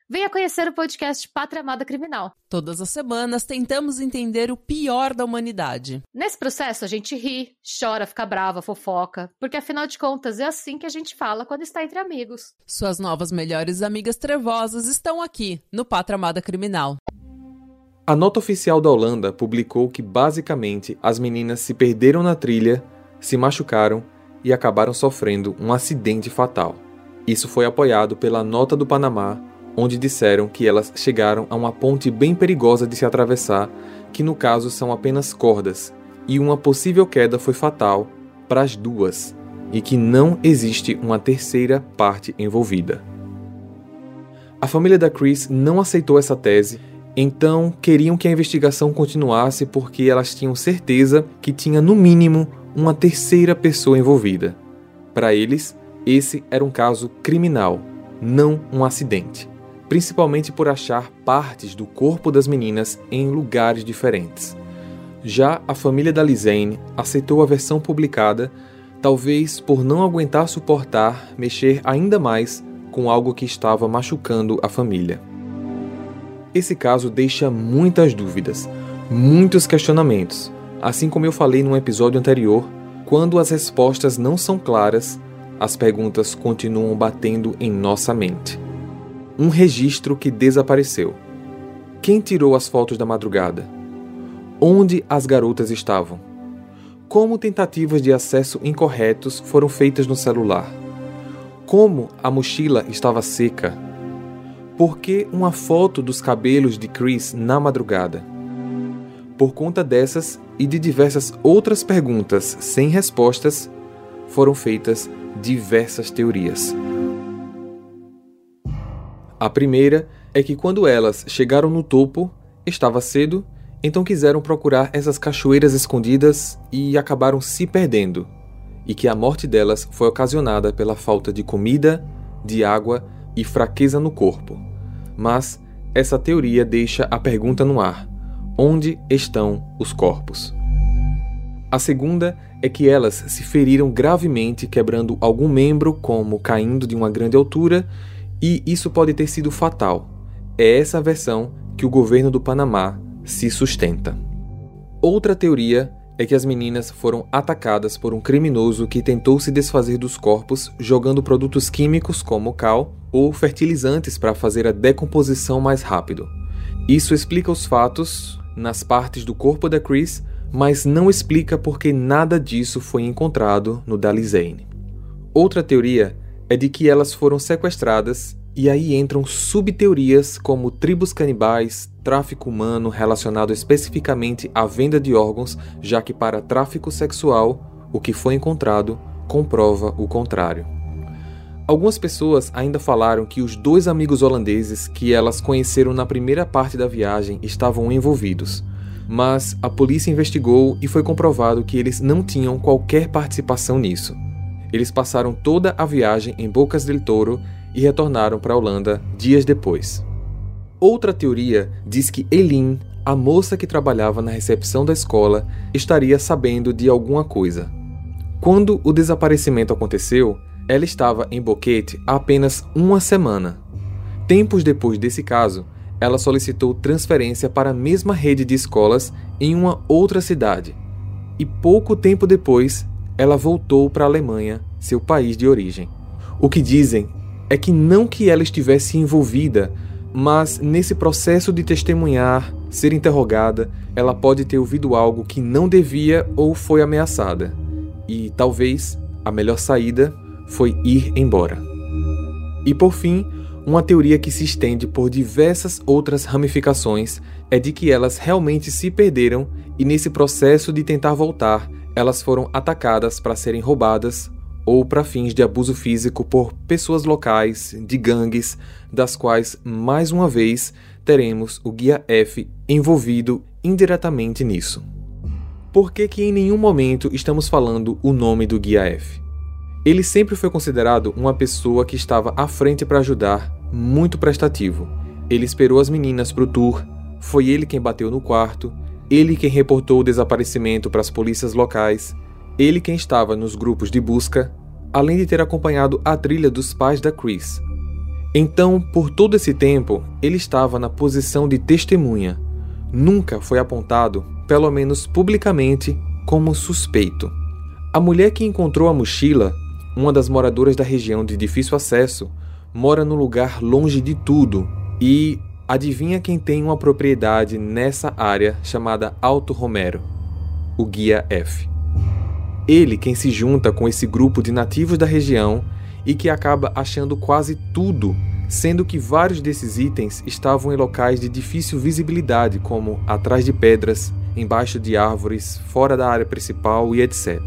venha conhecer o podcast Pátria Amada Criminal. Todas as semanas tentamos entender o pior da humanidade. Nesse processo a gente ri, chora, fica brava, fofoca, porque afinal de contas é assim que a gente fala quando está entre amigos. Suas novas melhores amigas trevosas estão aqui no Pátria Amada Criminal. A nota oficial da Holanda publicou que basicamente as meninas se perderam na trilha, se machucaram e acabaram sofrendo um acidente fatal. Isso foi apoiado pela nota do Panamá, onde disseram que elas chegaram a uma ponte bem perigosa de se atravessar, que no caso são apenas cordas, e uma possível queda foi fatal para as duas, e que não existe uma terceira parte envolvida. A família da Chris não aceitou essa tese então, queriam que a investigação continuasse porque elas tinham certeza que tinha no mínimo uma terceira pessoa envolvida. Para eles, esse era um caso criminal, não um acidente, principalmente por achar partes do corpo das meninas em lugares diferentes. Já a família da Lizane aceitou a versão publicada, talvez por não aguentar suportar mexer ainda mais com algo que estava machucando a família. Esse caso deixa muitas dúvidas, muitos questionamentos. Assim como eu falei num episódio anterior, quando as respostas não são claras, as perguntas continuam batendo em nossa mente. Um registro que desapareceu. Quem tirou as fotos da madrugada? Onde as garotas estavam? Como tentativas de acesso incorretos foram feitas no celular? Como a mochila estava seca por que uma foto dos cabelos de Chris na madrugada? Por conta dessas e de diversas outras perguntas sem respostas, foram feitas diversas teorias. A primeira é que quando elas chegaram no topo, estava cedo, então quiseram procurar essas cachoeiras escondidas e acabaram se perdendo, e que a morte delas foi ocasionada pela falta de comida, de água e fraqueza no corpo. Mas essa teoria deixa a pergunta no ar: onde estão os corpos? A segunda é que elas se feriram gravemente quebrando algum membro, como caindo de uma grande altura, e isso pode ter sido fatal. É essa versão que o governo do Panamá se sustenta. Outra teoria é que as meninas foram atacadas por um criminoso que tentou se desfazer dos corpos jogando produtos químicos como cal ou fertilizantes para fazer a decomposição mais rápido. Isso explica os fatos nas partes do corpo da Chris, mas não explica por que nada disso foi encontrado no da Lizane. Outra teoria é de que elas foram sequestradas e aí entram subteorias como tribos canibais, tráfico humano relacionado especificamente à venda de órgãos, já que para tráfico sexual, o que foi encontrado comprova o contrário. Algumas pessoas ainda falaram que os dois amigos holandeses que elas conheceram na primeira parte da viagem estavam envolvidos, mas a polícia investigou e foi comprovado que eles não tinham qualquer participação nisso. Eles passaram toda a viagem em Bocas del Toro e retornaram para a Holanda dias depois. Outra teoria diz que Eileen, a moça que trabalhava na recepção da escola, estaria sabendo de alguma coisa. Quando o desaparecimento aconteceu, ela estava em Boquete há apenas uma semana. Tempos depois desse caso, ela solicitou transferência para a mesma rede de escolas em uma outra cidade. E pouco tempo depois, ela voltou para a Alemanha, seu país de origem. O que dizem é que não que ela estivesse envolvida, mas nesse processo de testemunhar, ser interrogada, ela pode ter ouvido algo que não devia ou foi ameaçada. E talvez a melhor saída foi ir embora. E por fim, uma teoria que se estende por diversas outras ramificações é de que elas realmente se perderam e nesse processo de tentar voltar, elas foram atacadas para serem roubadas ou para fins de abuso físico por pessoas locais, de gangues, das quais, mais uma vez, teremos o Guia F envolvido indiretamente nisso. Por que, que em nenhum momento estamos falando o nome do Guia F? Ele sempre foi considerado uma pessoa que estava à frente para ajudar, muito prestativo. Ele esperou as meninas para o tour, foi ele quem bateu no quarto, ele quem reportou o desaparecimento para as polícias locais, ele quem estava nos grupos de busca, além de ter acompanhado a trilha dos pais da Chris. Então, por todo esse tempo, ele estava na posição de testemunha. Nunca foi apontado, pelo menos publicamente, como suspeito. A mulher que encontrou a mochila uma das moradoras da região de difícil acesso, mora num lugar longe de tudo e adivinha quem tem uma propriedade nessa área chamada Alto Romero? O Guia F. Ele quem se junta com esse grupo de nativos da região e que acaba achando quase tudo, sendo que vários desses itens estavam em locais de difícil visibilidade, como atrás de pedras, embaixo de árvores, fora da área principal e etc.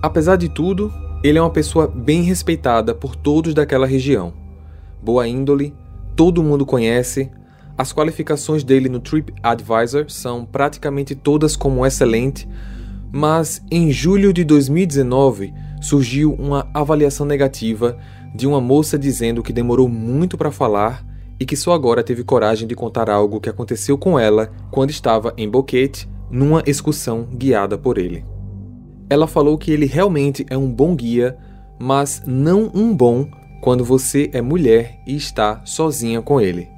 Apesar de tudo, ele é uma pessoa bem respeitada por todos daquela região. Boa índole, todo mundo conhece. As qualificações dele no TripAdvisor são praticamente todas como excelente, mas em julho de 2019 surgiu uma avaliação negativa de uma moça dizendo que demorou muito para falar e que só agora teve coragem de contar algo que aconteceu com ela quando estava em Boquete numa excursão guiada por ele. Ela falou que ele realmente é um bom guia, mas não um bom quando você é mulher e está sozinha com ele.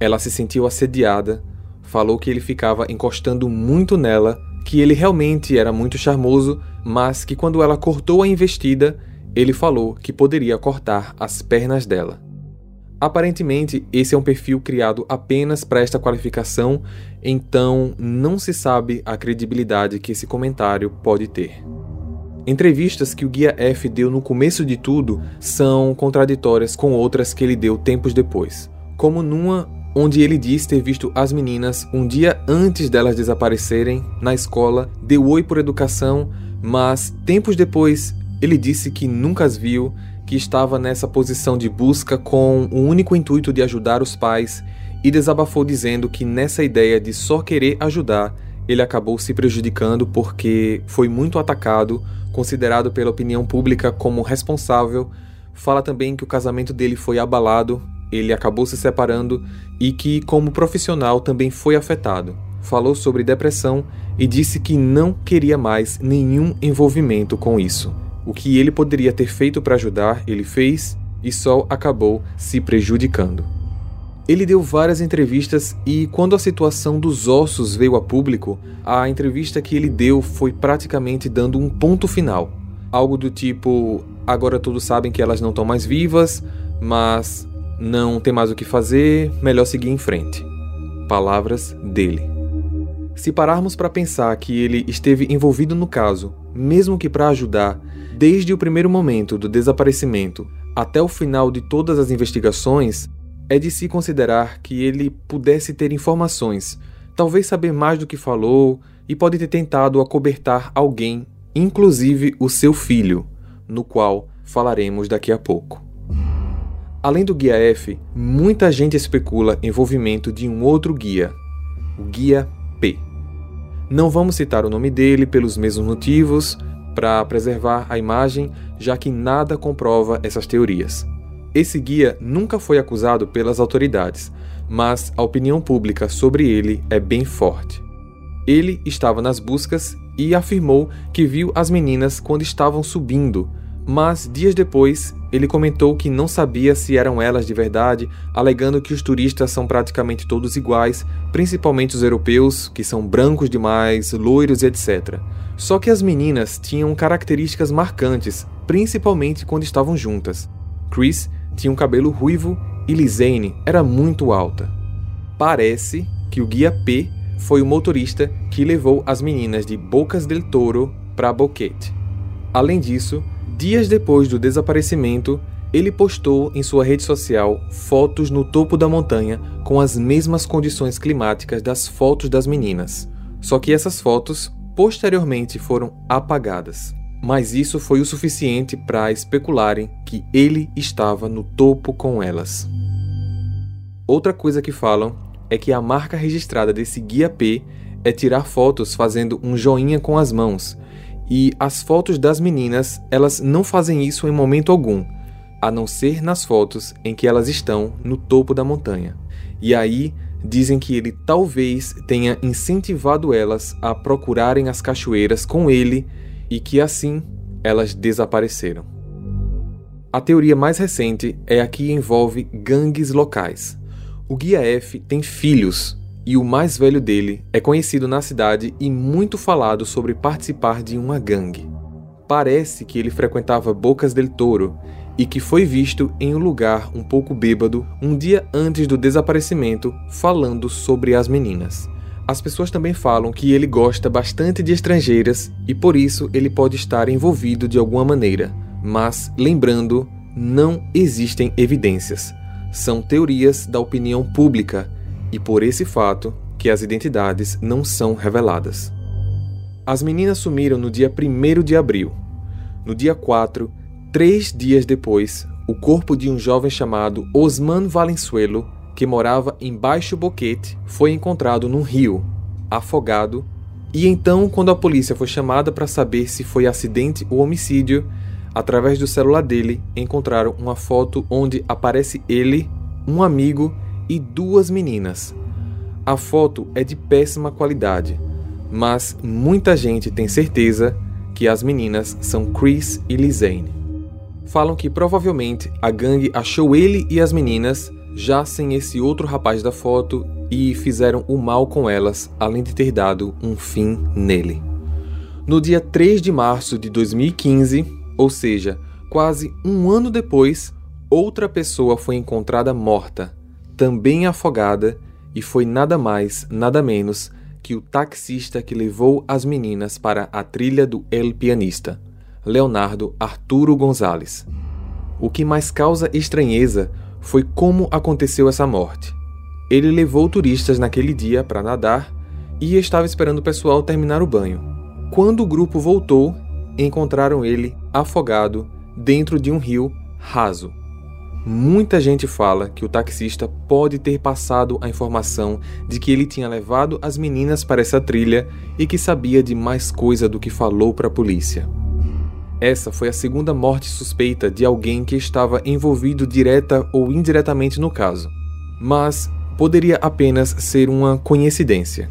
Ela se sentiu assediada, falou que ele ficava encostando muito nela, que ele realmente era muito charmoso, mas que quando ela cortou a investida, ele falou que poderia cortar as pernas dela. Aparentemente, esse é um perfil criado apenas para esta qualificação, então não se sabe a credibilidade que esse comentário pode ter. Entrevistas que o Guia F deu no começo de tudo são contraditórias com outras que ele deu tempos depois, como numa onde ele diz ter visto as meninas um dia antes delas desaparecerem na escola, deu oi por educação, mas tempos depois ele disse que nunca as viu que estava nessa posição de busca com o único intuito de ajudar os pais e desabafou dizendo que nessa ideia de só querer ajudar, ele acabou se prejudicando porque foi muito atacado, considerado pela opinião pública como responsável. Fala também que o casamento dele foi abalado, ele acabou se separando e que, como profissional, também foi afetado. Falou sobre depressão e disse que não queria mais nenhum envolvimento com isso. O que ele poderia ter feito para ajudar, ele fez e só acabou se prejudicando. Ele deu várias entrevistas e, quando a situação dos ossos veio a público, a entrevista que ele deu foi praticamente dando um ponto final. Algo do tipo: agora todos sabem que elas não estão mais vivas, mas não tem mais o que fazer, melhor seguir em frente. Palavras dele. Se pararmos para pensar que ele esteve envolvido no caso, mesmo que para ajudar, desde o primeiro momento do desaparecimento até o final de todas as investigações, é de se considerar que ele pudesse ter informações, talvez saber mais do que falou e pode ter tentado acobertar alguém, inclusive o seu filho, no qual falaremos daqui a pouco. Além do guia F, muita gente especula envolvimento de um outro guia, o guia P. Não vamos citar o nome dele pelos mesmos motivos, para preservar a imagem, já que nada comprova essas teorias. Esse guia nunca foi acusado pelas autoridades, mas a opinião pública sobre ele é bem forte. Ele estava nas buscas e afirmou que viu as meninas quando estavam subindo, mas dias depois ele comentou que não sabia se eram elas de verdade, alegando que os turistas são praticamente todos iguais, principalmente os europeus, que são brancos demais, loiros etc. Só que as meninas tinham características marcantes, principalmente quando estavam juntas. Chris tinha um cabelo ruivo e Lisanne era muito alta. Parece que o guia P foi o motorista que levou as meninas de Bocas del Toro para Boquete. Além disso, dias depois do desaparecimento, ele postou em sua rede social fotos no topo da montanha com as mesmas condições climáticas das fotos das meninas. Só que essas fotos posteriormente foram apagadas. Mas isso foi o suficiente para especularem que ele estava no topo com elas. Outra coisa que falam é que a marca registrada desse guia P é tirar fotos fazendo um joinha com as mãos. E as fotos das meninas, elas não fazem isso em momento algum, a não ser nas fotos em que elas estão no topo da montanha. E aí dizem que ele talvez tenha incentivado elas a procurarem as cachoeiras com ele e que assim elas desapareceram. A teoria mais recente é a que envolve gangues locais. O Guia F tem filhos e o mais velho dele é conhecido na cidade e muito falado sobre participar de uma gangue. Parece que ele frequentava Bocas del Toro e que foi visto em um lugar um pouco bêbado um dia antes do desaparecimento falando sobre as meninas. As pessoas também falam que ele gosta bastante de estrangeiras e por isso ele pode estar envolvido de alguma maneira, mas lembrando, não existem evidências são teorias da opinião pública e por esse fato que as identidades não são reveladas. As meninas sumiram no dia 1 de abril. No dia 4, três dias depois, o corpo de um jovem chamado Osman Valenzuelo, que morava em Baixo Boquete, foi encontrado num rio, afogado. E então, quando a polícia foi chamada para saber se foi acidente ou homicídio, Através do celular dele, encontraram uma foto onde aparece ele, um amigo e duas meninas. A foto é de péssima qualidade, mas muita gente tem certeza que as meninas são Chris e Lisanne. Falam que provavelmente a gangue achou ele e as meninas já sem esse outro rapaz da foto e fizeram o mal com elas, além de ter dado um fim nele. No dia 3 de março de 2015, ou seja, quase um ano depois, outra pessoa foi encontrada morta, também afogada, e foi nada mais, nada menos que o taxista que levou as meninas para a trilha do El Pianista, Leonardo Arturo Gonzalez. O que mais causa estranheza foi como aconteceu essa morte. Ele levou turistas naquele dia para nadar e estava esperando o pessoal terminar o banho. Quando o grupo voltou, encontraram ele afogado dentro de um rio raso. Muita gente fala que o taxista pode ter passado a informação de que ele tinha levado as meninas para essa trilha e que sabia de mais coisa do que falou para a polícia. Essa foi a segunda morte suspeita de alguém que estava envolvido direta ou indiretamente no caso, mas poderia apenas ser uma coincidência.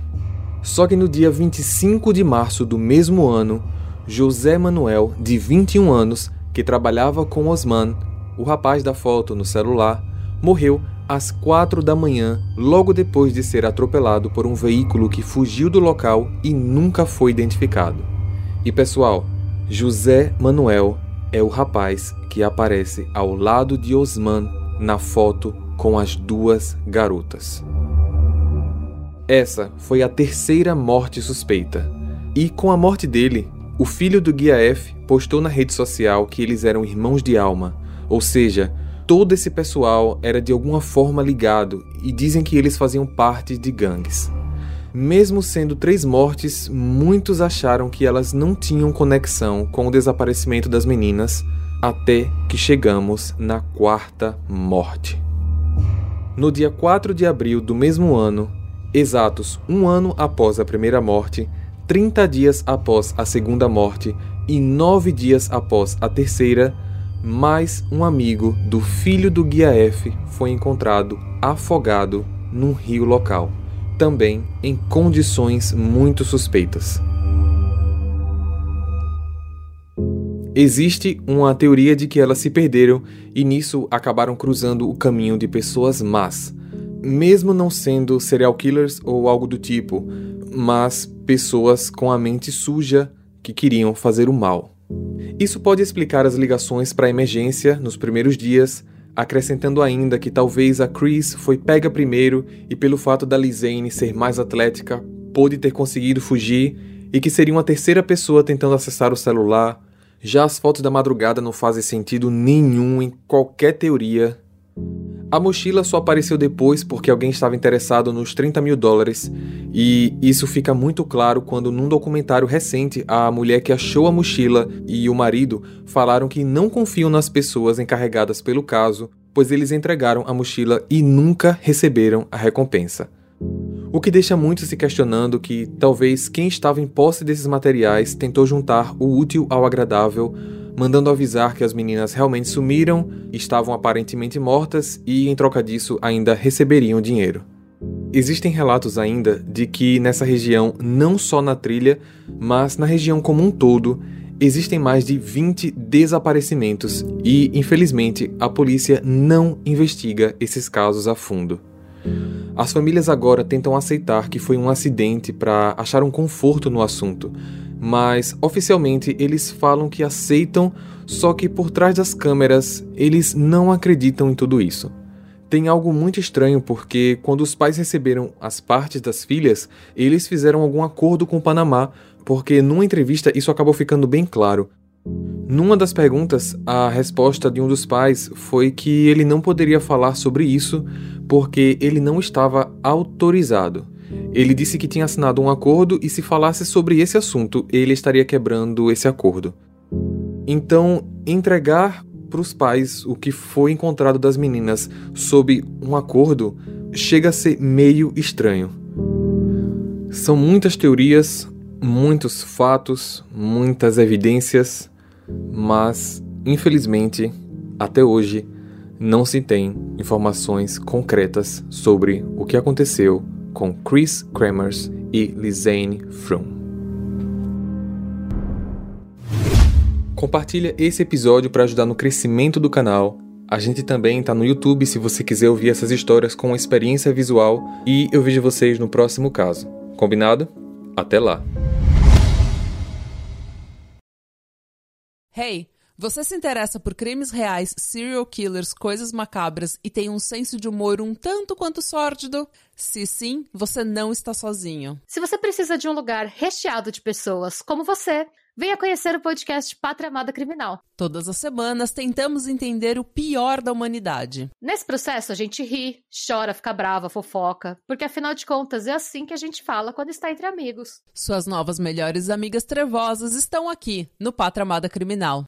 Só que no dia 25 de março do mesmo ano, José Manuel, de 21 anos, que trabalhava com Osman, o rapaz da foto no celular, morreu às 4 da manhã, logo depois de ser atropelado por um veículo que fugiu do local e nunca foi identificado. E pessoal, José Manuel é o rapaz que aparece ao lado de Osman na foto com as duas garotas. Essa foi a terceira morte suspeita. E com a morte dele, o filho do Guia F postou na rede social que eles eram irmãos de alma, ou seja, todo esse pessoal era de alguma forma ligado e dizem que eles faziam parte de gangues. Mesmo sendo três mortes, muitos acharam que elas não tinham conexão com o desaparecimento das meninas, até que chegamos na quarta morte. No dia 4 de abril do mesmo ano, exatos um ano após a primeira morte, 30 dias após a segunda morte e nove dias após a terceira, mais um amigo do filho do guia F foi encontrado afogado num rio local, também em condições muito suspeitas. Existe uma teoria de que elas se perderam e nisso acabaram cruzando o caminho de pessoas más, mesmo não sendo serial killers ou algo do tipo, mas pessoas com a mente suja que queriam fazer o mal. Isso pode explicar as ligações para a emergência nos primeiros dias, acrescentando ainda que talvez a Chris foi pega primeiro e pelo fato da Lizane ser mais atlética, pôde ter conseguido fugir e que seria uma terceira pessoa tentando acessar o celular. Já as fotos da madrugada não fazem sentido nenhum em qualquer teoria a mochila só apareceu depois porque alguém estava interessado nos 30 mil dólares, e isso fica muito claro quando, num documentário recente, a mulher que achou a mochila e o marido falaram que não confiam nas pessoas encarregadas pelo caso, pois eles entregaram a mochila e nunca receberam a recompensa. O que deixa muitos se questionando que talvez quem estava em posse desses materiais tentou juntar o útil ao agradável mandando avisar que as meninas realmente sumiram, estavam aparentemente mortas e, em troca disso, ainda receberiam dinheiro. Existem relatos ainda de que nessa região, não só na trilha, mas na região como um todo, existem mais de 20 desaparecimentos e, infelizmente, a polícia não investiga esses casos a fundo. As famílias agora tentam aceitar que foi um acidente para achar um conforto no assunto, mas oficialmente eles falam que aceitam, só que por trás das câmeras eles não acreditam em tudo isso. Tem algo muito estranho porque quando os pais receberam as partes das filhas, eles fizeram algum acordo com o Panamá, porque numa entrevista isso acabou ficando bem claro. Numa das perguntas, a resposta de um dos pais foi que ele não poderia falar sobre isso porque ele não estava autorizado. Ele disse que tinha assinado um acordo e se falasse sobre esse assunto, ele estaria quebrando esse acordo. Então, entregar para os pais o que foi encontrado das meninas sob um acordo chega a ser meio estranho. São muitas teorias, muitos fatos, muitas evidências, mas infelizmente, até hoje, não se tem informações concretas sobre o que aconteceu com Chris Kremers e Lizane Froome. Compartilha esse episódio para ajudar no crescimento do canal. A gente também está no YouTube se você quiser ouvir essas histórias com experiência visual e eu vejo vocês no próximo caso. Combinado? Até lá. Hey, você se interessa por crimes reais, serial killers, coisas macabras e tem um senso de humor um tanto quanto sórdido? Se sim, você não está sozinho. Se você precisa de um lugar recheado de pessoas como você, venha conhecer o podcast Pátria Amada Criminal. Todas as semanas tentamos entender o pior da humanidade. Nesse processo a gente ri, chora, fica brava, fofoca, porque afinal de contas é assim que a gente fala quando está entre amigos. Suas novas melhores amigas trevosas estão aqui no Pátria Amada Criminal.